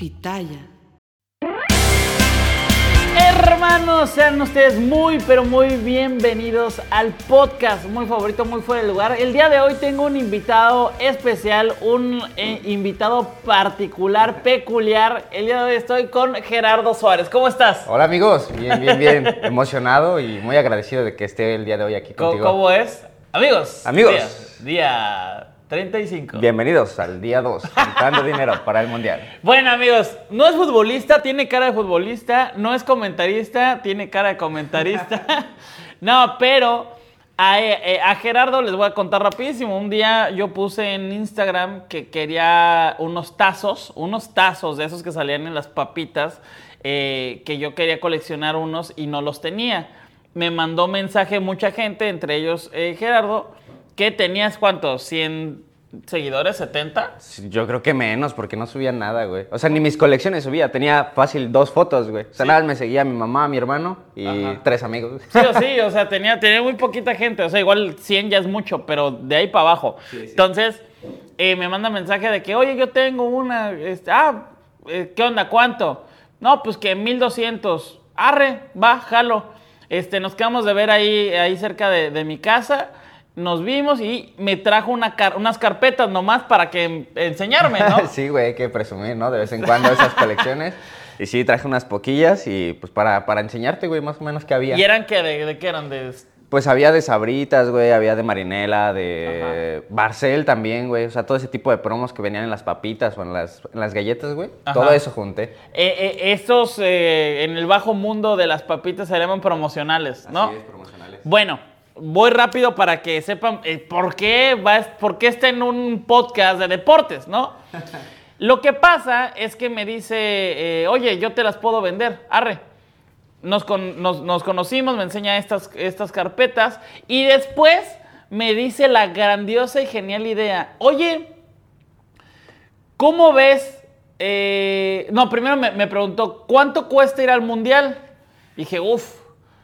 Pitaya. Hermanos, sean ustedes muy, pero muy bienvenidos al podcast muy favorito, muy fuera de lugar. El día de hoy tengo un invitado especial, un eh, invitado particular, peculiar. El día de hoy estoy con Gerardo Suárez. ¿Cómo estás? Hola amigos, bien, bien, bien, emocionado y muy agradecido de que esté el día de hoy aquí ¿Cómo, contigo. cómo es? Amigos. Amigos. Día, día 35. Bienvenidos al día 2, juntando dinero para el mundial. Bueno, amigos, no es futbolista, tiene cara de futbolista, no es comentarista, tiene cara de comentarista. no, pero a, eh, a Gerardo les voy a contar rapidísimo. Un día yo puse en Instagram que quería unos tazos, unos tazos de esos que salían en las papitas, eh, que yo quería coleccionar unos y no los tenía. Me mandó mensaje mucha gente, entre ellos eh, Gerardo, que tenías cuántos, 100 seguidores, 70. Sí, Yo creo que menos, porque no subía nada, güey. O sea, ni mis colecciones subía, tenía fácil dos fotos, güey. O sea, nada más me seguía mi mamá, mi hermano y Ajá. tres amigos. Sí o sí, o sea, tenía, tenía muy poquita gente. O sea, igual 100 ya es mucho, pero de ahí para abajo. Entonces, eh, me manda mensaje de que, oye, yo tengo una. este, ah, eh, ¿qué onda? ¿Cuánto? No, pues que 1200. Arre, va, jalo. Este, nos quedamos de ver ahí, ahí cerca de, de mi casa. Nos vimos y me trajo una car- unas carpetas nomás para que enseñarme, ¿no? sí, güey, hay que presumir, ¿no? De vez en cuando esas colecciones. Y sí, traje unas poquillas y pues para, para enseñarte, güey, más o menos qué había. ¿Y eran que de, de qué eran? De, Pues había de sabritas, güey, había de marinela, de Barcel también, güey. O sea, todo ese tipo de promos que venían en las papitas o en las, en las galletas, güey. Ajá. Todo eso junté. Eh, eh, estos eh, en el bajo mundo de las papitas se llaman promocionales, ¿no? promocionales. Bueno, voy rápido para que sepan eh, por, qué va, por qué está en un podcast de deportes, ¿no? Lo que pasa es que me dice, eh, oye, yo te las puedo vender, arre. Nos, con- nos- nos conocimos, me enseña estas, estas carpetas y después me dice la grandiosa y genial idea, oye, ¿Cómo ves? eh, no, primero me, me preguntó, ¿cuánto cuesta ir al mundial? Dije, uff.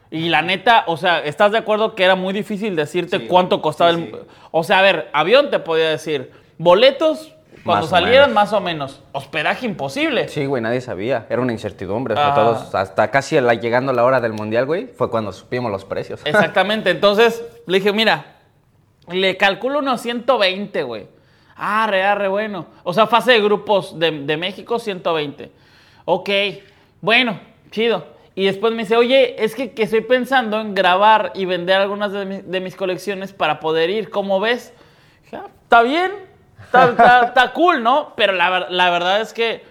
Y la neta, o sea, ¿estás de acuerdo que era muy difícil decirte Sí, cuánto costaba sí, el. sí. O sea, a ver, avión te podía decir. Boletos, cuando Más salieran, más o menos. Hospedaje imposible. Sí, güey, nadie sabía. Era una incertidumbre. Ah. todos, hasta casi la- llegando la hora del mundial, güey, fue cuando supimos los precios. Exactamente. Entonces le dije, mira, le calculo unos 120, güey. Arre, arre, bueno. O sea, fase de grupos de, de México, 120. Ok, bueno, chido. Y después me dice, oye, es que, que estoy pensando en grabar y vender algunas de, mi- de mis colecciones para poder ir. ¿Cómo ves? Dije, "Ah, está bien, está, está- está cool, ¿no? Pero la, la verdad es que,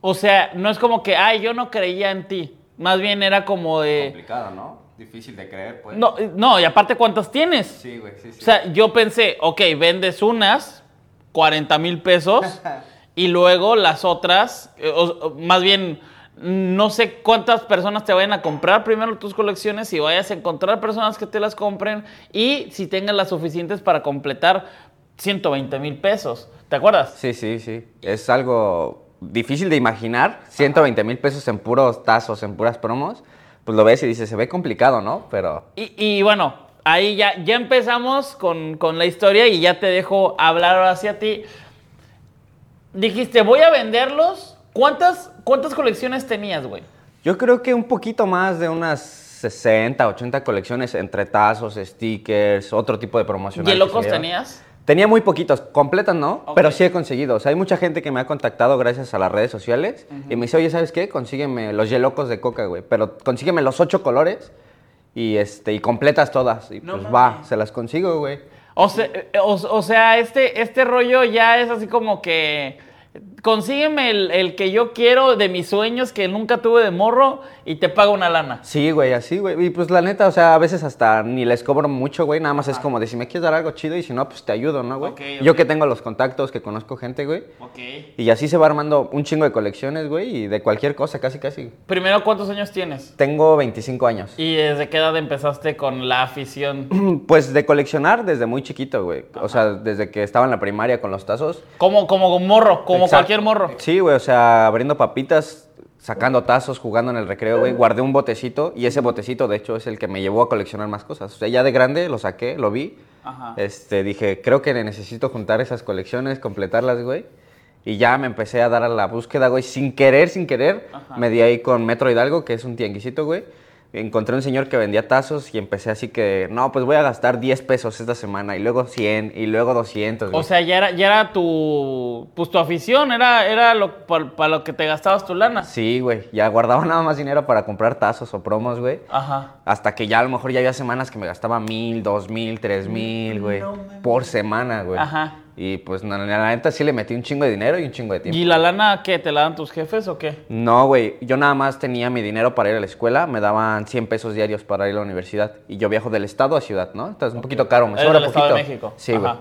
o sea, no es como que, ay, yo no creía en ti. Más bien era como de... Complicado, ¿no? Difícil de creer, pues. No, no, y aparte, ¿cuántas tienes? Sí, güey, sí, sí. O sea, yo pensé, ok, vendes unas, 40 mil pesos, y luego las otras, eh, o más bien, no sé cuántas personas te vayan a comprar primero tus colecciones, si vayas a encontrar personas que te las compren, y si tengas las suficientes para completar 120 mil pesos. ¿Te acuerdas? Sí, sí, sí. Es algo difícil de imaginar. 120 mil pesos en puros tazos, en puras promos. Pues lo ves y dices, se ve complicado, ¿no? Pero Y, y bueno, ahí ya, ya empezamos con, con la historia y ya te dejo hablar ahora hacia ti. Dijiste, voy a venderlos. ¿Cuántas, cuántas colecciones tenías, güey? yo creo que un poquito más de unas 60, 80 colecciones entre tazos, stickers, otro tipo de promocionales. ¿Y locos tenías? Tenía muy poquitos, completas no, pero sí he conseguido. O sea, hay mucha gente que me ha contactado gracias a las redes sociales y me dice, oye, ¿sabes qué? Consígueme los yelocos de coca, güey. Pero consígueme los ocho colores y, este, y completas todas. Y No pues va, se las consigo, güey. O sea, eh, o, o sea, este, este rollo ya es así como que consígueme el, el que yo quiero de mis sueños que nunca tuve de morro y te pago una lana. Sí, güey, así, güey. Y pues la neta, o sea, a veces hasta ni les cobro mucho, güey. Nada más es como de si me quieres dar algo chido y si no, pues te ayudo, ¿no, güey? Ok, Yo que tengo los contactos, que conozco gente, güey. Ok. Y así se va armando un chingo de colecciones, güey, y de cualquier cosa, casi, casi. Primero, ¿cuántos años tienes? Tengo 25 años. ¿Y desde qué edad empezaste con la afición? Pues de coleccionar desde muy chiquito, güey. O sea, desde que estaba en la primaria con los tazos. Como, como morro, como Exacto. cualquier morro. Sí, güey, o sea, abriendo papitas, sacando tazos, jugando en el recreo, güey. Guardé un botecito y ese botecito, de hecho, es el que me llevó a coleccionar más cosas. O sea, ya de grande lo saqué, lo vi. Ajá. Este, dije, creo que necesito juntar esas colecciones, completarlas, güey. Y ya me empecé a dar a la búsqueda, güey, sin querer, sin querer. Ajá. Me di ahí con Metro Hidalgo, que es un tianguisito, güey. Encontré un señor que vendía tazos y empecé así que, no, pues voy a gastar 10 pesos esta semana y luego 100 y luego 200, güey. O sea, ya era, ya era tu, pues tu afición, era, era lo, para lo que te gastabas tu lana. Sí, güey, ya guardaba nada más dinero para comprar tazos o promos, güey. Ajá. Hasta que ya a lo mejor ya había semanas que me gastaba mil, dos mil, tres mil, güey. por semana, güey. Ajá. Y pues la, la neta sí le metí un chingo de dinero y un chingo de tiempo. ¿Y la lana qué? ¿Te la dan tus jefes o qué? No, güey, yo nada más tenía mi dinero para ir a la escuela, me daban 100 pesos diarios para ir a la universidad. Y yo viajo del estado a ciudad, ¿no? Entonces un poquito caro, me sobra del poquito. Estado de México. Sí, güey.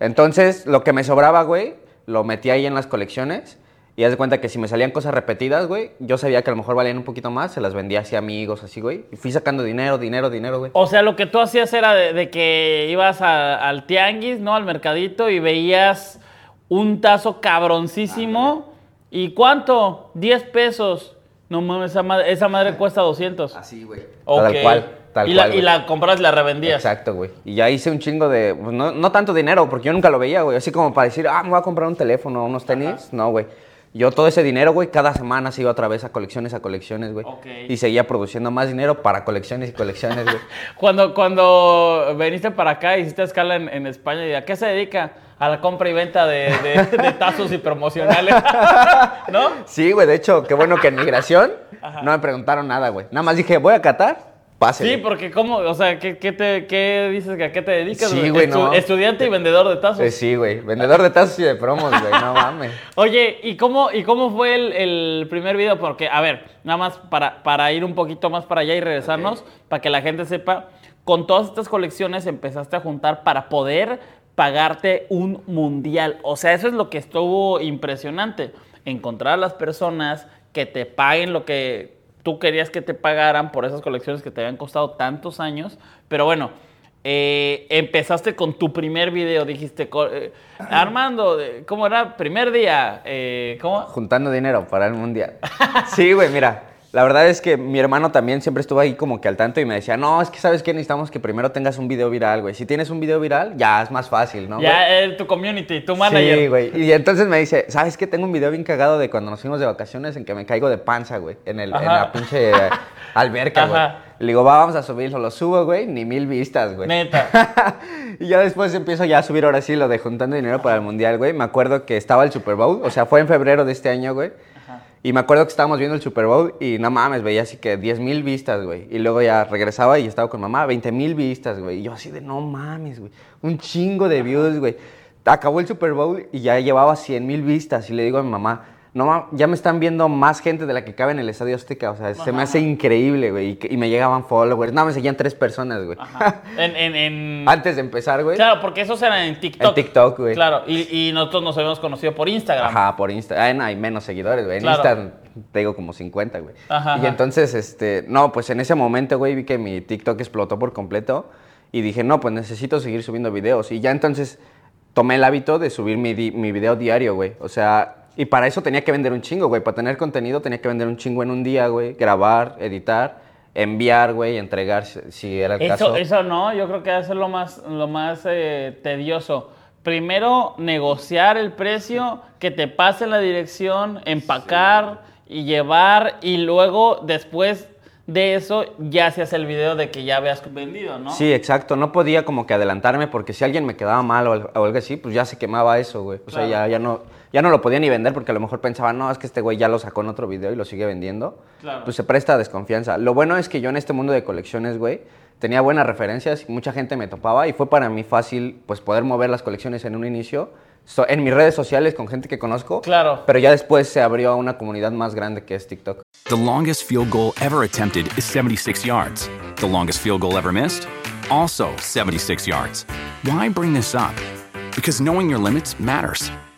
Entonces, lo que me sobraba, güey, lo metí ahí en las colecciones. Y haz de cuenta que si me salían cosas repetidas, güey, yo sabía que a lo mejor valían un poquito más, se las vendía así a amigos, así, güey. Y fui sacando dinero, dinero, dinero, güey. O sea, lo que tú hacías era de, de que ibas a- al tianguis, ¿no? Al mercadito y veías un tazo cabroncísimo. ¿Y cuánto? 10 pesos. No mames, esa madre, esa madre cuesta 200. Así, güey. Ok. Tal cual, tal y cual. La, y la compras y la revendías. Exacto, güey. Y ya hice un chingo de. pues, no, no tanto dinero, porque yo nunca lo veía, güey. Así como para decir, ah, me voy a comprar un teléfono, unos tenis. No, güey. Yo todo ese dinero, güey, cada semana se iba otra vez a colecciones, a colecciones, güey. Y seguía produciendo más dinero para colecciones y colecciones, güey. Cuando, cuando viniste para acá, hiciste escala en, en España, ¿y a qué se dedica? A la compra y venta de, de- de tazos y promocionales. ¿No? Sí, güey, de hecho, qué bueno que en migración no me preguntaron nada, güey. Nada más dije, voy a Qatar, Sí, porque ¿cómo? O sea, ¿qué, qué te, qué dices que a qué te dedicas? Sí, güey, no. Estudiante y vendedor de tazos. Eh, sí, güey. Vendedor de tazos y de promos, güey. No mames. Oye, ¿y cómo, ¿y cómo fue el, el primer video? Porque, a ver, nada más para, para ir un poquito más para allá y regresarnos, para que la gente sepa, con todas estas colecciones empezaste a juntar para poder pagarte un mundial. O sea, eso es lo que estuvo impresionante. Encontrar a las personas que te paguen lo que tú querías que te pagaran por esas colecciones que te habían costado tantos años. Pero bueno, eh, empezaste con tu primer video, dijiste, eh, Armando, eh, ¿cómo era? Primer día, eh, ¿cómo? Juntando dinero para el mundial. Sí, güey, mira. La verdad es que mi hermano también siempre estuvo ahí como que al tanto y me decía, no, es que sabes que necesitamos que primero tengas un video viral, güey. Si tienes un video viral, ya es más fácil, ¿no? güey? Ya, eh, tu community, tu manager. Sí, güey. Y entonces me dice, ¿sabes qué? Tengo un video bien cagado de cuando nos fuimos de vacaciones en que me caigo de panza, güey. En, el, en la pinche alberca, güey. Ajá. Le digo, va, vamos a subirlo. Lo subo, güey, ni mil vistas, güey. Neta. y ya después empiezo ya a subir ahora sí lo de juntando dinero para el mundial, güey. Me acuerdo que estaba el Super Bowl, o sea, fue en febrero de este año, güey. Y me acuerdo que estábamos viendo el Super Bowl y no mames, veía así que 10 mil vistas, güey. Y luego ya regresaba y estaba con mamá, 20 mil vistas, güey. Y yo así de no mames, güey. Un chingo de views, güey. Acabó el Super Bowl y ya llevaba 100 mil vistas. Y le digo a mi mamá, no ya me están viendo más gente de la que cabe en el Estadio Azteca. O sea, se me hace increíble, güey. Y, me llegaban followers. No, me seguían tres personas, güey. Ajá. En, en, en- Antes de empezar, güey. Claro, porque esos eran en TikTok. En TikTok, güey. Claro, y, y nosotros nos habíamos conocido por Instagram. Ajá, por Insta. No, hay menos seguidores, güey. En Claro. Insta tengo como 50, güey. Ajá, y entonces, este, no, pues en ese momento, güey, vi que mi TikTok explotó por completo y dije, no, pues necesito seguir subiendo videos. Y ya entonces tomé el hábito de subir mi, di- mi video diario, güey. O sea, y para eso tenía que vender un chingo, güey. Para tener contenido tenía que vender un chingo en un día, güey. Grabar, editar, enviar, güey, entregar si, era el Eso, caso. eso no, yo creo que debe ser lo más, lo más eh, tedioso. Primero, negociar el precio, que te pase la dirección, empacar y llevar, y luego después de eso, ya hacías el video de que ya habías vendido, ¿no? Sí, exacto. No podía como que adelantarme porque si alguien me quedaba mal o, o algo así, pues ya se quemaba eso, güey. O sea, ya, ya, no, ya no lo podía ni vender porque a lo mejor pensaba, no, es que este güey ya lo sacó en otro video y lo sigue vendiendo. Claro. Pues se presta a desconfianza. Lo bueno es que yo en este mundo de colecciones, güey, tenía buenas referencias y mucha gente me topaba y fue para mí fácil, pues, poder mover las colecciones en un inicio. so- en mis redes sociales con gente que conozco. Claro. Pero ya después se abrió a una comunidad más grande que es TikTok. The longest field goal ever attempted is 76 yards. The longest field goal ever missed? Also 76 yards. Why bring this up? Because knowing your limits matters,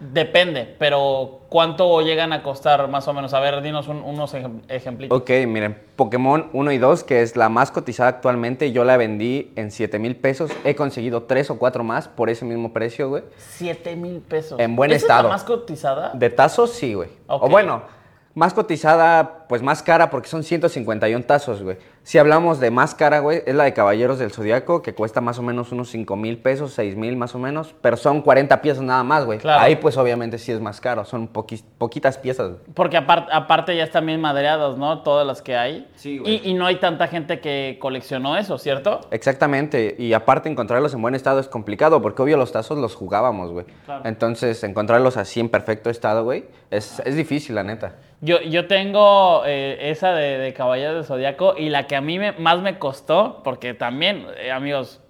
Depende, pero ¿cuánto llegan a costar más o menos? A ver, dinos un- unos ejem- ejemplitos. Ok, miren, Pokémon 1 y 2, que es la más cotizada actualmente, yo la vendí en 7 mil pesos. He conseguido 3 o 4 más por ese mismo precio, güey. 7 mil pesos. En buen ¿Esa es estado. la más cotizada? De tazos, sí, güey. O bueno, más cotizada, pues más cara, porque son 151 tazos, güey. Si hablamos de más cara, güey, es la de Caballeros del Zodiaco, que cuesta más o menos unos 5 mil pesos, 6 mil más o menos, pero son 40 piezas nada más, güey. Claro. Ahí, pues obviamente sí es más caro, son poquis- poquitas piezas, güey. Porque apar- aparte ya están bien madreadas, ¿no? Todas las que hay. Sí, güey. y, y no hay tanta gente que coleccionó eso, ¿cierto? Exactamente, y aparte encontrarlos en buen estado es complicado, porque obvio los tazos los jugábamos, güey. Claro. Entonces, encontrarlos así en perfecto estado, güey, es, es difícil, la neta. Yo, yo tengo eh, esa de, de Caballeros del Zodíaco y la que a mí me- más me costó, porque también, eh, amigos,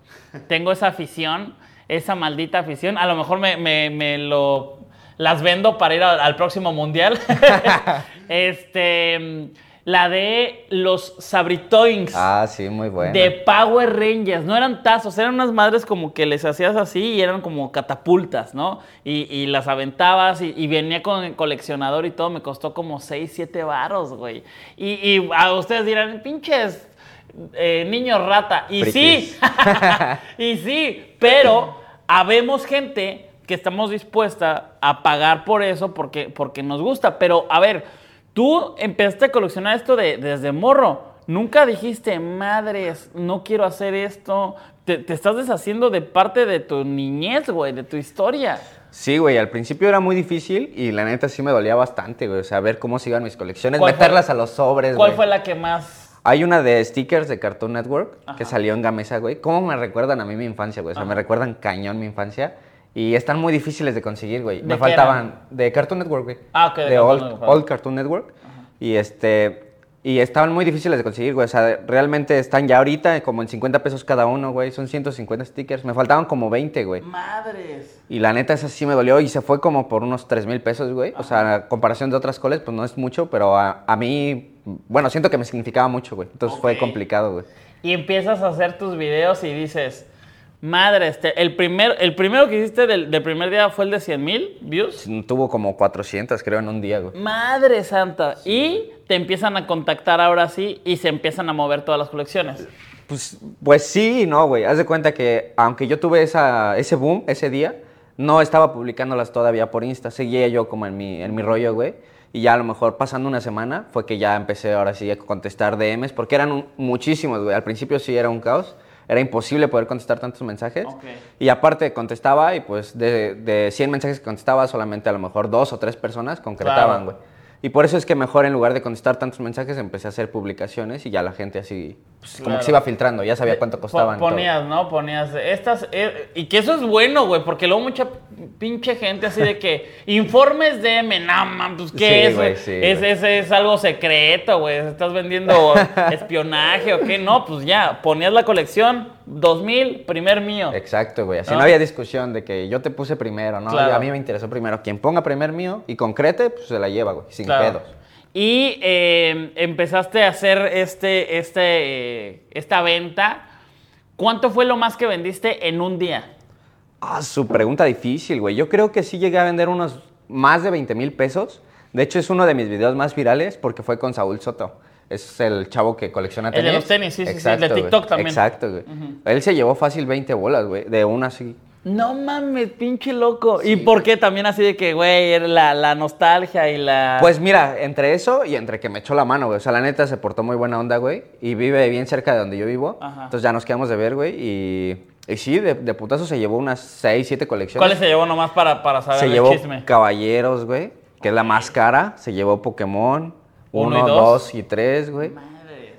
tengo esa afición, esa maldita afición. A lo mejor me, me- lo las vendo para ir al, próximo mundial. este, la de los Sabritoins. Ah, sí, muy bueno. De Power Rangers, no eran tazos, eran unas madres como que les hacías así y eran como catapultas, ¿no? Y, y las aventabas y, y venía con el coleccionador y todo, me costó como 6, 7 varos, güey. Y, y a ustedes dirán, pinches eh, niños rata. Y sí, y sí, pero habemos gente que estamos dispuesta a pagar por eso porque, porque nos gusta. Pero a ver, tú empezaste a coleccionar esto de, desde morro. Nunca dijiste, madres, no quiero hacer esto. Te, te estás deshaciendo de parte de tu niñez, güey, de tu historia. Sí, güey, al principio era muy difícil y la neta sí me dolía bastante, güey. O sea, ver cómo se iban mis colecciones, ¿Cuál fue- meterlas a los sobres, ¿Cuál güey. fue la que más... Hay una de stickers de Cartoon Network que salió en Gamesa, güey. ¿Cómo me recuerdan a mí mi infancia, güey? O sea, me recuerdan cañón mi infancia. Y están muy difíciles de conseguir, güey. ¿De Me faltaban eran? de Cartoon Network, güey. Ah, ok, de De, Cartoon old, Network. old Cartoon Network. Y este y estaban muy difíciles de conseguir, güey. O sea, realmente están ya ahorita como en 50 pesos cada uno, güey. Son 150 stickers. Me faltaban como 20, güey. Madres. Y la neta, esa sí me dolió y se fue como por unos 3 mil pesos, güey. O sea, a comparación de otras coles, pues no es mucho, pero a, a mí, bueno, siento que me significaba mucho, güey. Entonces fue complicado, güey. Y empiezas a hacer tus videos y dices, madre, este, el, primer, el primero que hiciste del, del primer día fue el de 100 mil views. Tuvo como 400, creo, en un día, güey. Madre santa. Y te empiezan a contactar ahora sí y se empiezan a mover todas las colecciones. Pues, pues sí y no, güey. Haz de cuenta que aunque yo tuve esa, ese boom ese día, no estaba publicándolas todavía por Insta. Seguía yo como en mi, en mi rollo, güey. Y ya a lo mejor pasando una semana fue que ya empecé ahora sí a contestar DMs, porque eran un- muchísimos, güey. Al principio sí era un caos. Era imposible poder contestar tantos mensajes. Y aparte contestaba y pues de, de 100 mensajes que contestaba, solamente a lo mejor dos o tres personas concretaban, Claro. Y por eso es que mejor en lugar de contestar tantos mensajes empecé a hacer publicaciones y ya la gente así, pues, como Claro. que se iba filtrando, ya sabía cuánto Po- costaban. todo. Ponías, ¿no? Ponías estas. eh, y que eso es bueno, güey, porque luego mucha pinche gente así de que informes de M, no, man, pues qué Sí, es, güey, sí, es, güey. es, es algo secreto, güey. Estás vendiendo espionaje o qué. No, pues ya, ponías la colección, 2000, primer mío. Exacto, güey. Así ¿No? no había discusión de que yo te puse primero, ¿no? Claro. A mí me interesó primero. Quien ponga primer mío y concrete, pues se la lleva, güey, sin Claro. pedos. Y eh, empezaste a hacer este, este, eh, esta venta. ¿Cuánto fue lo más que vendiste en un día? Ah, su pregunta difícil, güey. Yo creo que sí llegué a vender unos más de 20 mil pesos. De hecho, es uno de mis videos más virales porque fue con Saúl Soto. Es el chavo que colecciona El de tenis. los tenis, sí, sí, sí, Exacto, el de güey. TikTok también. Exacto, güey. Él se llevó fácil 20 bolas, güey, de una así. No mames, pinche loco. ¿Y por qué también así de que, güey, era la, la nostalgia y la... Pues mira, entre eso y entre que me echó la mano, güey. O sea, la neta se portó muy buena onda, güey. Y vive bien cerca de donde yo vivo. Ajá. Entonces ya nos quedamos de ver, güey. Y, y sí, de, de putazo se llevó unas 6, 7 colecciones. ¿Cuáles se llevó nomás para, para saber Se el llevó chisme? Caballeros, güey. Que es la más cara. Se llevó Pokémon. Uno y 1, dos. 2 y 3, güey.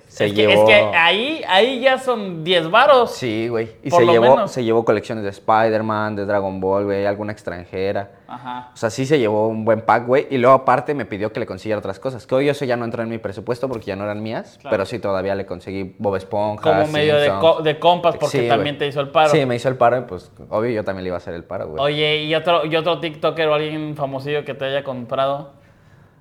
Se es, que, llevó... es que ahí, ahí ya son 10 varos. Sí, güey. Y Por se lo llevó, menos. se llevó colecciones de Spider-Man, de Dragon Ball, güey, alguna extranjera. Ajá. O sea, sí se llevó un buen pack, güey. Y luego aparte me pidió que le consiguiera otras cosas. Que hoy eso ya no entró en mi presupuesto porque ya no eran mías. Pero sí todavía le conseguí Bob Esponja. Como medio de, co- de compas porque Sí, también te hizo el paro. Sí, me hizo el paro y pues obvio yo también le iba a hacer el paro, güey. Oye, ¿y otro, ¿y otro TikToker o alguien famosillo que te haya comprado?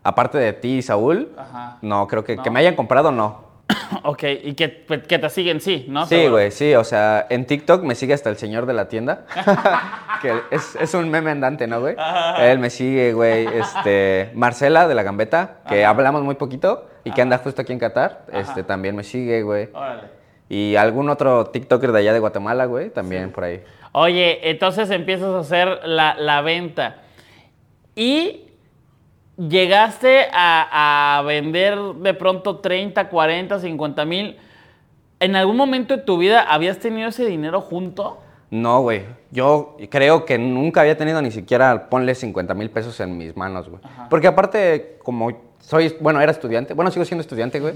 Aparte de ti y Saúl, Ajá. no, creo que, No. que me hayan comprado, no. ok, y que, que te siguen, sí, ¿no? Sí, güey, sí, o sea, en TikTok me sigue hasta el señor de la tienda, que es, es un meme andante, ¿no, güey? Él me sigue, güey, este, Marcela de la Gambeta, que hablamos muy poquito y que anda justo aquí en Qatar, este, también me sigue, güey. Órale. Y algún otro TikToker de allá de Guatemala, güey, también por ahí. Oye, entonces empiezas a hacer la, la venta. Y llegaste a, a vender de pronto 30, 40, 50 mil. ¿En algún momento de tu vida habías tenido ese dinero junto? No, güey, yo creo que nunca había tenido ni siquiera, ponle 50 mil pesos en mis manos, güey. Porque aparte, como soy, bueno, era estudiante, bueno, sigo siendo estudiante, güey.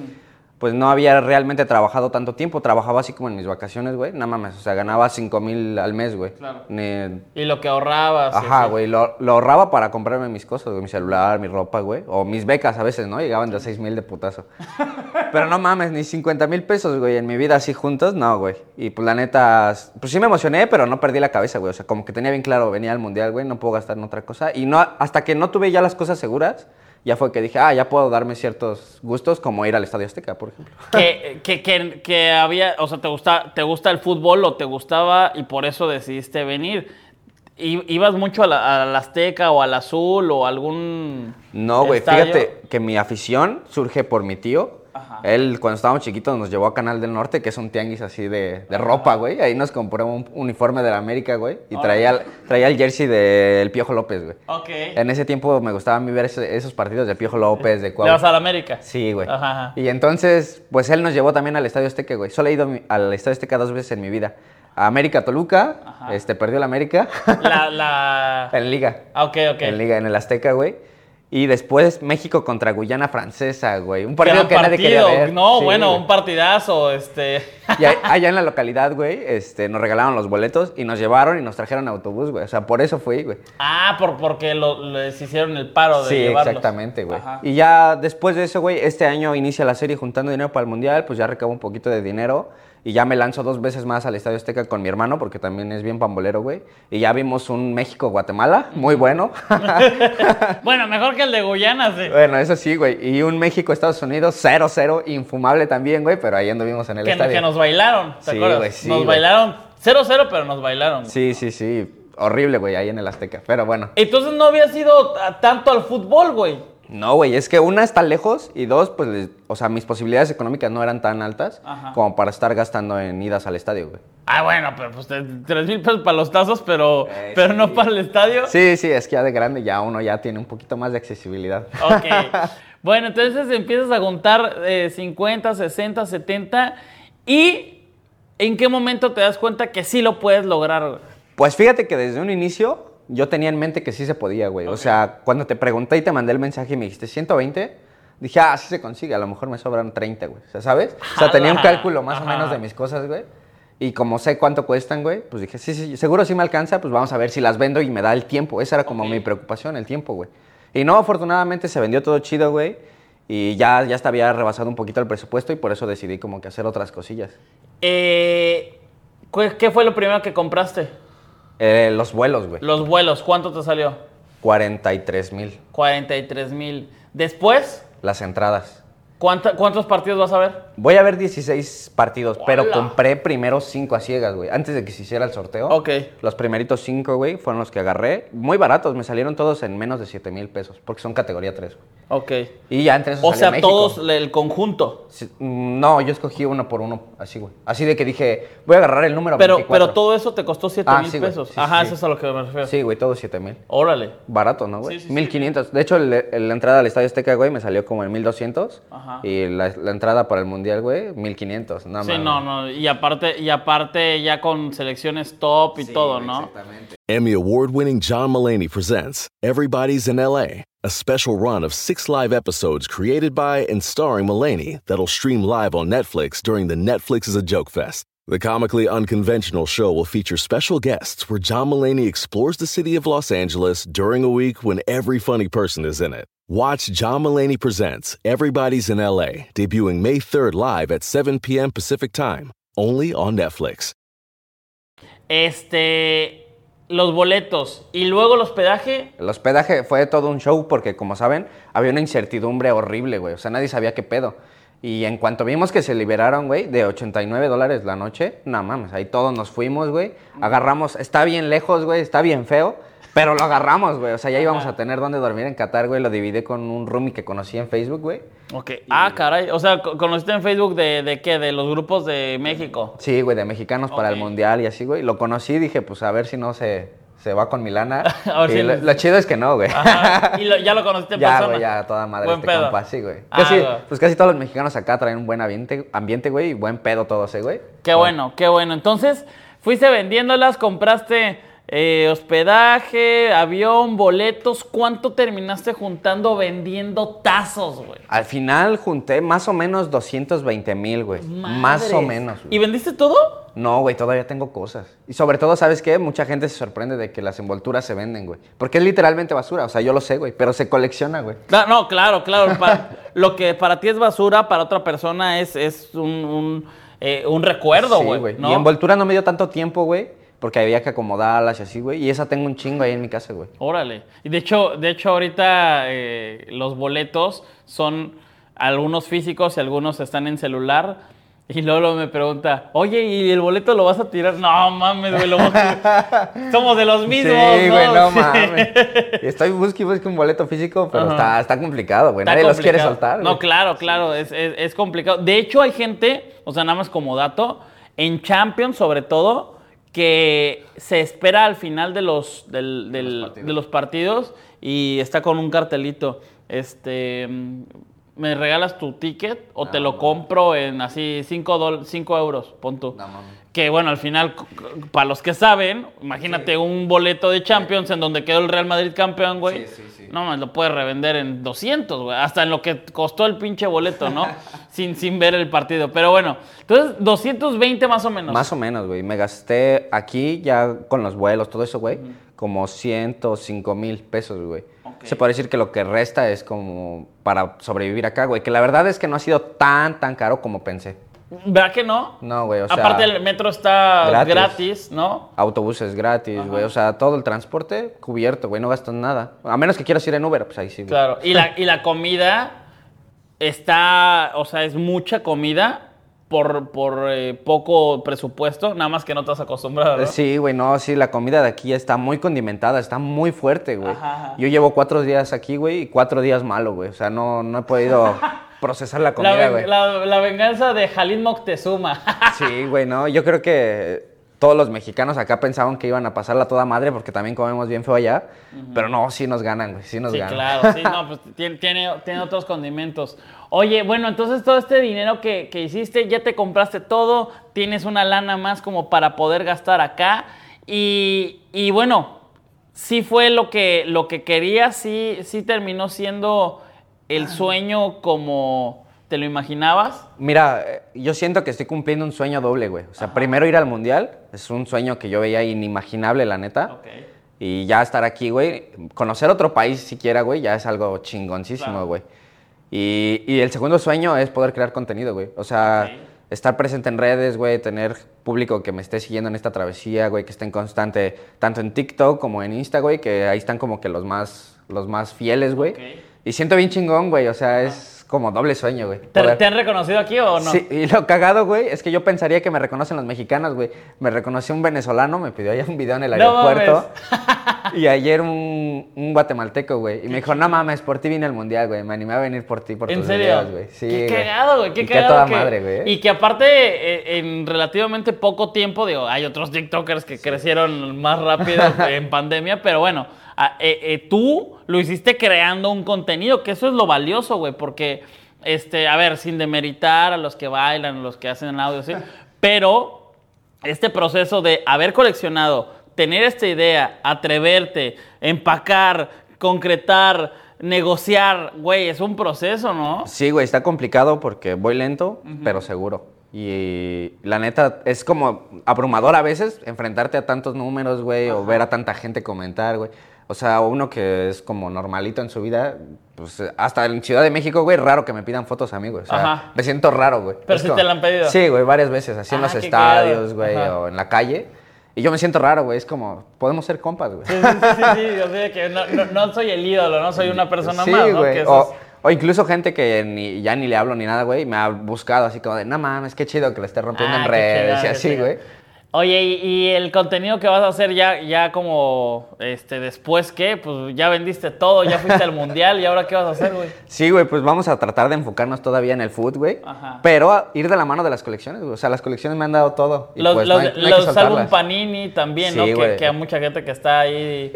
Pues no había realmente trabajado tanto tiempo, trabajaba así como en mis vacaciones, güey. No mames, o sea, ganaba 5 mil al mes, güey. Claro. Ni- Y lo que ahorrabas. Ajá, güey, lo, lo ahorraba para comprarme mis cosas, güey, mi celular, mi ropa, güey. O mis becas a veces, ¿no? Llegaban de 6 mil de putazo. Pero no mames, ni 50 mil pesos, güey, en mi vida así juntos, no, güey. Y pues la neta, pues sí me emocioné, pero no perdí la cabeza, güey. O sea, como que tenía bien claro, venía al mundial, güey, no puedo gastar en otra cosa. Y no, hasta que no tuve ya las cosas seguras, ya fue que dije, ah, ya puedo darme ciertos gustos, como ir al Estadio Azteca, por ejemplo. que, que, que, que había, o sea, te gusta, te gusta el fútbol o te gustaba y por eso decidiste venir. ¿Ibas mucho a la, al Azteca o al Azul o algún No, güey, fíjate que mi afición surge por mi tío. Ajá. Él, cuando estábamos chiquitos, nos llevó a Canal del Norte, que es un tianguis así de, de ropa, güey. Ahí nos compró un uniforme de la América, güey. Y traía, el- traía el jersey del Piojo López, güey. Ok. En ese tiempo me gustaba a mí ver ese- esos partidos de Piojo López, de ¿Le Cuau. vas a la América? Sí, güey. Ajá, ajá. Y entonces, pues él nos llevó también al Estadio Azteca, güey. Solo he ido al Estadio Azteca dos veces en mi vida. A América Toluca, Ajá. este, perdió la América. La, la... en Liga. Ah, ok, ok. En Liga, en el Azteca, güey. Y después México contra Guyana Francesa, güey. Un partido Gran que nadie quería partido. ver. No, Sí, bueno, güey. un partidazo, este... Y allá en la localidad, güey, este, nos regalaron los boletos y nos llevaron y nos trajeron autobús, güey. O sea, por eso fui, güey. ah, por, porque lo- les hicieron el paro de Sí, llevarlos. exactamente, güey. Ajá. Y ya después de eso, güey, este año inicia la serie juntando dinero para el Mundial, pues ya recabo un poquito de dinero y ya me lanzo dos veces más al Estadio Azteca con mi hermano, porque también es bien pambolero, güey. Y ya vimos un México-Guatemala, muy bueno. Bueno, mejor que el de Guyana, sí. bueno, eso sí, güey. Y un México-Estados Unidos 0-0, infumable también, güey, pero ahí anduvimos en el Que, estadio. que nos bailaron, ¿te Sí, acuerdas? güey, sí, nos güey. bailaron 0-0, pero nos bailaron. Sí, sí, sí. Horrible, güey, ahí en el Azteca. Pero bueno. Entonces no habías ido a- tanto al fútbol, güey. No, güey, es que una está lejos y dos, pues, les- o sea, mis posibilidades económicas no eran tan altas Ajá. como para estar gastando en idas al estadio, güey. Ah, bueno, pero pues te- tres mil pesos para los tazos, pero, Eh, pero sí. no para el estadio. Sí, sí, es que ya de grande ya uno ya tiene un poquito más de accesibilidad. Ok. Bueno, entonces empiezas a juntar eh, 50, 60, 70 y ¿en qué momento te das cuenta que sí lo puedes lograr? Pues fíjate que desde un inicio yo tenía en mente que sí se podía, güey. O sea, cuando te pregunté y te mandé el mensaje y me dijiste 120, dije, ah, sí se consigue, a lo mejor me sobran 30, güey. O sea, ¿sabes? O sea, tenía un cálculo más o menos de mis cosas, güey. Y como sé cuánto cuestan, güey, pues dije, sí, sí, seguro sí me alcanza, pues vamos a ver si las vendo y me da el tiempo. Esa era como mi preocupación, el tiempo, güey. Y no, afortunadamente se vendió todo chido, güey. Y ya, ya hasta había rebasado un poquito el presupuesto y por eso decidí como que hacer otras cosillas. Eh, ¿cu- ¿Qué fue lo primero que compraste? Eh, los vuelos, güey. Los vuelos, ¿cuánto te salió? 43 mil. 43 mil. Después, Las entradas. ¿Cuánta- ¿cuántos partidos vas a ver? Voy a ver 16 partidos, pero compré primero 5 a ciegas, güey. Antes de que se hiciera el sorteo. Ok. Los primeritos 5, güey, fueron los que agarré. Muy baratos, me salieron todos en menos de 7 mil pesos, porque son categoría 3, güey. Ok. Y ya entre esos O salió sea, México. todos el conjunto. Sí, mm, No, yo escogí uno por uno, así, güey. Así de que dije, voy a agarrar el número Pero, 24. pero todo eso te costó 7 Ah, mil sí, pesos. Sí, Ajá, eso es a lo que me refiero. Sí, güey, todos 7 mil. Órale. Barato, ¿no, güey? Sí, sí, sí. 1500. De hecho, el- el- la entrada al Estadio Azteca, güey, me salió como en 1200. Ajá. Y la, la entrada para el Mundial, güey, 1500. No, Sí, no, no. Y aparte, y aparte ya con selecciones top y todo, ¿no? Exactamente. Emmy award winning John Mullaney presents Everybody's in LA, a special run of six live episodes created by and starring Mullaney that'll stream live on Netflix during the Netflix is a Joke Fest. The comically unconventional show will feature special guests where John Mullaney explores the city of Los Angeles during a week when every funny person is in it. Watch John Mullaney Presents Everybody's in LA, debuting May 3rd live at 7 p.m. Pacific Time, only on Netflix. Este, los boletos y luego el hospedaje. El hospedaje fue todo un show porque, como saben, había una incertidumbre horrible, güey. O sea, nadie sabía qué pedo. Y en cuanto vimos que se liberaron, güey, de 89 dólares la noche, no mames, ahí todos nos fuimos, güey. Agarramos, está bien lejos, güey, está bien feo, pero lo agarramos, güey. O sea, ya íbamos a tener donde dormir en Qatar, güey. Lo dividí con un roomie que conocí en Facebook, güey. Ok. Ah, caray. O sea, co- ¿conociste en Facebook de, de qué? De los grupos de México. Sí, güey, de mexicanos para el mundial y así, güey. Lo conocí, dije, pues a ver si no se, se va con mi lana. A ver Y si- lo, lo chido es que no, güey. Ajá. Y lo- ya lo conociste en Ya, persona. güey, ya toda madre Buen este pedo. compa, sí, güey. Ah, Casi, güey. pues casi todos los mexicanos acá traen un buen ambiente, ambiente, güey, y buen pedo todos, ¿eh, güey? Qué bueno, qué bueno. Entonces, fuiste vendiéndolas, compraste eh, hospedaje, avión, boletos. ¿Cuánto terminaste juntando vendiendo tazos, güey? Al final junté más o menos 220 mil, güey. Más o menos, ¿Y vendiste todo? No, güey, todavía tengo cosas. Y sobre todo, ¿sabes qué? Mucha gente se sorprende de que las envolturas se venden, güey. Porque es literalmente basura, o sea, yo lo sé, güey, pero se colecciona, güey. No, claro, claro. pa- lo que para ti es basura, para otra persona es, es un, un, eh, un recuerdo, Sí, güey. ¿no? Y envoltura no me dio tanto tiempo, güey, porque había que acomodarlas y así, güey. Y esa tengo un chingo ahí en mi casa, güey. Órale. Y de hecho, de hecho ahorita eh, los boletos son algunos físicos y algunos están en celular. Y Lolo me pregunta, oye, ¿y el boleto lo vas a tirar? No mames, güey, lo a- somos de los mismos. sí, güey, no Sí. mames. Estoy y busque un boleto físico, pero está, está complicado, güey. Nadie los quiere soltar. No, claro, claro, es, es- es complicado. De hecho, hay gente, o sea, nada más como dato, en Champions sobre todo, que se espera al final de los, del- de los partidos y está con un cartelito. Este, mm, ¿me regalas tu ticket o te lo compro en así 5 euros? Pon tú. No mames. Que bueno, al final, para los que saben, imagínate un boleto de Champions en donde quedó el Real Madrid campeón, güey. Sí, sí, sí. No, más lo puedes revender en 200, güey. Hasta en lo que costó el pinche boleto, ¿no? sin, sin ver el partido. Pero bueno, entonces 220 más o menos. Más o menos, güey. Me gasté aquí ya con los vuelos, todo eso, güey, como 105 mil pesos, güey. Se puede decir que lo que resta es como para sobrevivir acá, güey. Que la verdad es que no ha sido tan, tan caro como pensé. ¿Verdad que no? No, güey, o sea... Aparte el metro está gratis. gratis, ¿no? Autobuses gratis, güey. O sea, todo el transporte cubierto, güey. No gastas nada. A menos que quieras ir en Uber, pues ahí sí, güey. Claro. Y la, y la comida está, o sea, es mucha comida por, por eh, poco presupuesto, nada más que no estás acostumbrado. ¿no? Sí, güey, no, sí, la comida de aquí está muy condimentada, está muy fuerte, güey. Yo llevo cuatro días aquí, güey, y cuatro días malo, güey. O sea, no, no he podido procesar la comida, la- la venganza de Jalín Moctezuma. Sí, güey, no, yo creo que todos los mexicanos acá pensaban que iban a pasarla toda madre porque también comemos bien feo allá. Pero no, sí nos ganan, güey, sí nos Sí, ganan. claro, sí, no, pues tiene, tiene, tiene otros condimentos. Oye, bueno, entonces todo este dinero que, que hiciste, ya te compraste todo, tienes una lana más como para poder gastar acá. Y, y bueno, sí fue lo que, lo que querías, sí, sí terminó siendo el sueño como te lo imaginabas. Mira, eh, yo siento que estoy cumpliendo un sueño doble, güey. O sea, primero ir al mundial, es un sueño que yo veía inimaginable, la neta. Y ya estar aquí, güey, conocer otro país siquiera, güey, ya es algo chingoncísimo, Claro. güey. Y, y el segundo sueño es poder crear contenido, güey. O sea, estar presente en redes, güey, tener público que me esté siguiendo en esta travesía, güey, que esté en constante, tanto en TikTok como en Insta, güey, que ahí están como que los más, los más fieles, güey. Y siento bien chingón, güey, o sea, es es como doble sueño, güey. ¿Te, han reconocido aquí o no? Sí, y lo cagado, güey, es que yo pensaría que me reconocen los mexicanos, güey. Me reconoció un venezolano, me pidió allá un video en el No aeropuerto. y ayer un, un guatemalteco, güey. Y me dijo, no mames, por ti vine al mundial, güey. Me animé a venir por ti, por ¿En tus serio? videos, güey. Sí, qué güey. cagado, güey. Qué Y cagado. toda que- madre, güey. Y que aparte, eh, en relativamente poco tiempo, digo, hay otros TikTokers que crecieron más rápido en pandemia, pero bueno, eh, eh, tú lo hiciste creando un contenido, que eso es lo valioso, güey, porque, este, a ver, sin demeritar a los que bailan, a los que hacen audio, sí, pero este proceso de haber coleccionado, tener esta idea, atreverte, empacar, concretar, negociar, güey, es un proceso, ¿no? Sí, güey, está complicado porque voy lento, pero seguro. Y la neta, es como abrumador a veces enfrentarte a tantos números, güey, o ver a tanta gente comentar, güey. O sea, uno que es como normalito en su vida, pues hasta en Ciudad de México, güey, raro que me pidan fotos a mí, güey. O sea, Ajá. me siento raro, güey. Pero Es sí como- te la han pedido. Sí, güey, varias veces, así en Ah, los qué estadios, güey, Ajá. o en la calle. Y yo me siento raro, güey, es como, podemos ser compas, güey. Sí, sí, sí, sí, yo sé que no, no- no soy el ídolo, no soy una persona Sí, más, ¿no? güey. Que O, es- o incluso gente que ni, ya ni le hablo ni nada, güey, me ha buscado así como de, no mames, qué chido que le esté rompiendo Ah, en redes y así, güey. Oye, y, y el contenido que vas a hacer ya, ya como, este, después qué, pues ya vendiste todo, ya fuiste al mundial y ahora qué vas a hacer, güey. Sí, güey, pues vamos a tratar de enfocarnos todavía en el food, güey. Ajá. Pero a ir de la mano de las colecciones, güey. O sea, las colecciones me han dado todo. Y Los, pues los, no hay, no hay que los álbum. Panini también, ¿no? Sí, Que, güey. que a mucha gente que está ahí.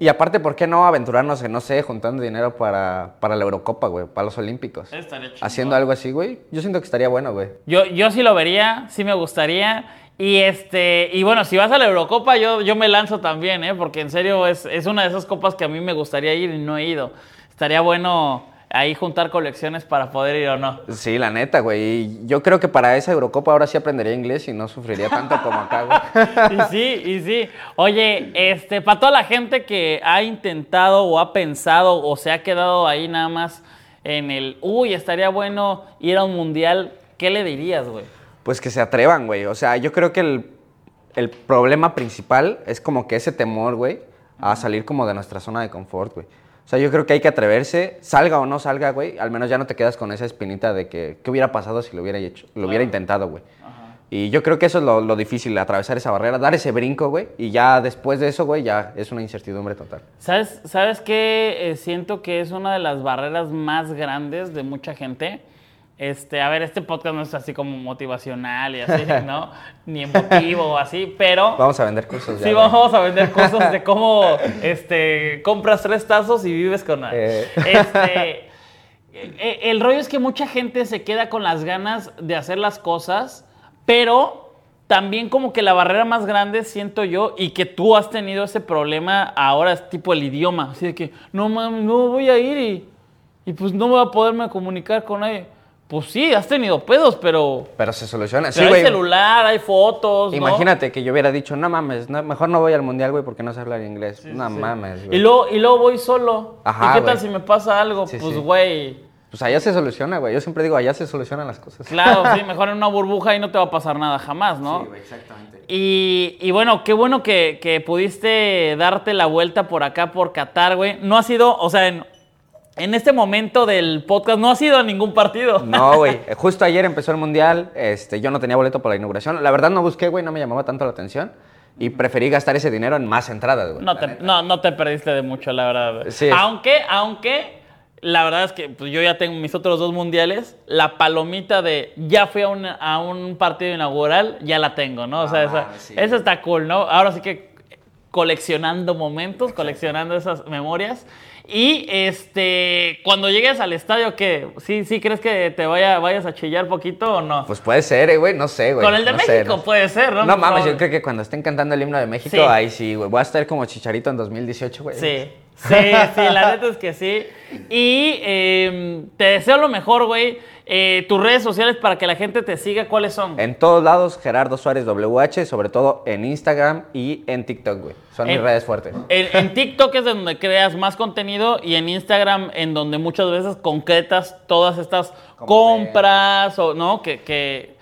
Y, y aparte, ¿por qué no aventurarnos en, no sé, juntando dinero para, para la Eurocopa, güey? Para los Olímpicos. Estaría chingón. Haciendo algo así, güey. Yo siento que estaría bueno, güey. Yo, yo sí lo vería, sí me gustaría. Y este, y bueno, si vas a la Eurocopa, yo, yo me lanzo también, ¿eh? Porque en serio es, es una de esas copas que a mí me gustaría ir y no he ido. Estaría bueno ahí juntar colecciones para poder ir o no. Sí, la neta, güey. Yo creo que para esa Eurocopa ahora sí aprendería inglés y no sufriría tanto como acá, güey. Y sí, y sí. Oye, este, para toda la gente que ha intentado o ha pensado o se ha quedado ahí nada más en el, uy, estaría bueno ir a un mundial, ¿qué le dirías, güey? Pues que se atrevan, güey. O sea, yo creo que el, el problema principal es como que ese temor, güey, a salir como de nuestra zona de confort, güey. O sea, yo creo que hay que atreverse, salga o no salga, güey. Al menos ya no te quedas con esa espinita de que, ¿qué hubiera pasado si lo hubiera hecho? Lo hubiera intentado, güey. Y yo creo que eso es lo, lo difícil, atravesar esa barrera, dar ese brinco, güey. Y ya después de eso, güey, ya es una incertidumbre total. ¿Sabes, ¿sabes qué? Eh, siento que es una de las barreras más grandes de mucha gente. Este, a ver, este podcast no es así como motivacional y así, ¿no? Ni emotivo o así, pero... Vamos a vender cursos ya. Sí, vamos a vender cosas de cómo este, compras tres tazos y vives con. Eh. Este, eh, el rollo es que mucha gente se queda con las ganas de hacer las cosas, pero también como que la barrera más grande siento yo y que tú has tenido ese problema ahora es tipo el idioma, así de que no mames, no voy a ir y, y pues no voy a poderme comunicar con nadie. Pues sí, has tenido pedos, pero, Pero se soluciona. Sí, pero hay güey. celular, hay fotos, ¿no? Imagínate que yo hubiera dicho, no mames, no- mejor no voy al mundial, güey, porque no sé hablar inglés. no mames, Y güey. luego, y luego voy solo. Ajá, ¿Y qué tal güey. si me pasa algo? Sí, pues, sí. güey, Pues allá se soluciona, güey. Yo siempre digo, allá se solucionan las cosas. claro, sí, mejor en una burbuja y no te va a pasar nada jamás, ¿no? exactamente. Y, y bueno, qué bueno que, que pudiste darte la vuelta por acá, por Qatar, güey. No ha sido, o sea, en, en este momento del podcast no ha sido a ningún partido. No, güey. Justo ayer empezó el mundial. Este, yo no tenía boleto para la inauguración. La verdad no busqué, güey, no me llamaba tanto la atención. Y preferí gastar ese dinero en más entradas, güey. No no, no te perdiste de mucho, la verdad. Sí. Aunque, aunque, la verdad es que pues, yo ya tengo mis otros dos mundiales. La palomita de ya fui a un, a un partido inaugural, ya la tengo, ¿no? O sea, Ah, esa, sí. esa está cool, ¿no? Ahora sí que coleccionando momentos, coleccionando esas memorias. Y este, cuando llegues al estadio, ¿qué? ¿Sí, sí crees que te vaya, vayas a chillar poquito o no? Pues puede ser, eh, güey. No sé, güey. Con el de no México puede ser, ¿no? No mames, yo creo que cuando estén cantando el himno de México, Sí. ahí sí, güey. Voy a estar como chicharito en 2018, güey. Sí, sí, sí, la neta es que sí. Y eh, te deseo lo mejor, güey. Eh, tus redes sociales para que la gente te siga, ¿cuáles son? En todos lados, Gerardo Suárez WH, sobre todo en Instagram y en TikTok, güey. Son mis redes fuertes. En, en TikTok es donde creas más contenido y en Instagram en donde muchas veces concretas todas estas Como compras o no que, que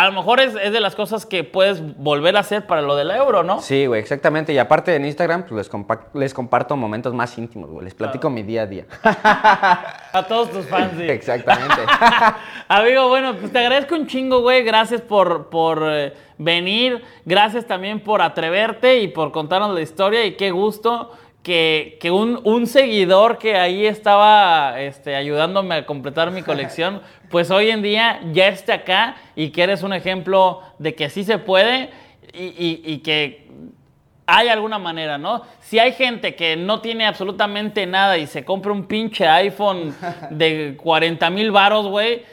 a lo mejor es, es de las cosas que puedes volver a hacer para lo del euro, ¿no? Sí, güey, exactamente. Y aparte en Instagram, pues les, compa- les comparto momentos más íntimos, güey. Les platico mi día a día. A todos tus fans, sí. exactamente. Amigo, bueno, pues te agradezco un chingo, güey. Gracias por, por eh, venir. Gracias también por atreverte y por contarnos la historia. Y qué gusto que, que un, un seguidor que ahí estaba este, ayudándome a completar mi colección, pues hoy en día ya esté acá y que eres un ejemplo de que sí se puede y, y- y que hay alguna manera, ¿no? Si hay gente que no tiene absolutamente nada y se compra un pinche iPhone de 40 mil varos, güey,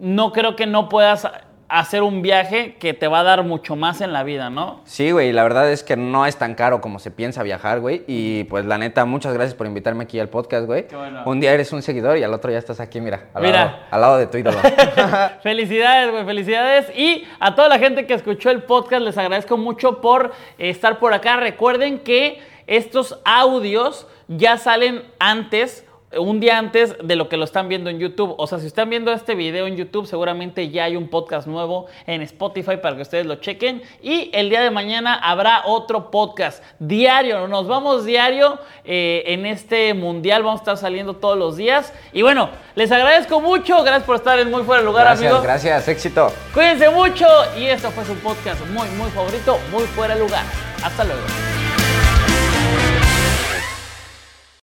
no creo que no puedas hacer un viaje que te va a dar mucho más en la vida, ¿no? Sí, güey, la verdad es que no es tan caro como se piensa viajar, güey. Y pues la neta, muchas gracias por invitarme aquí al podcast, güey. Qué bueno. Un día eres un seguidor y al otro ya estás aquí, mira, al, Mira. Lado, al lado de tu ídolo. felicidades, güey, felicidades. Y a toda la gente que escuchó el podcast, les agradezco mucho por eh, estar por acá. Recuerden que estos audios ya salen antes, un día antes de lo que lo están viendo en YouTube. O sea, si están viendo este video en YouTube, seguramente ya hay un podcast nuevo en Spotify para que ustedes lo chequen. Y el día de mañana habrá otro podcast diario. Nos vamos diario eh, en este mundial. Vamos a estar saliendo todos los días. Y bueno, les agradezco mucho. Gracias por estar en Muy Fuera de Lugar, gracias, amigos. gracias, éxito. Cuídense mucho y esto fue su podcast muy, muy favorito, muy fuera de lugar. Hasta luego.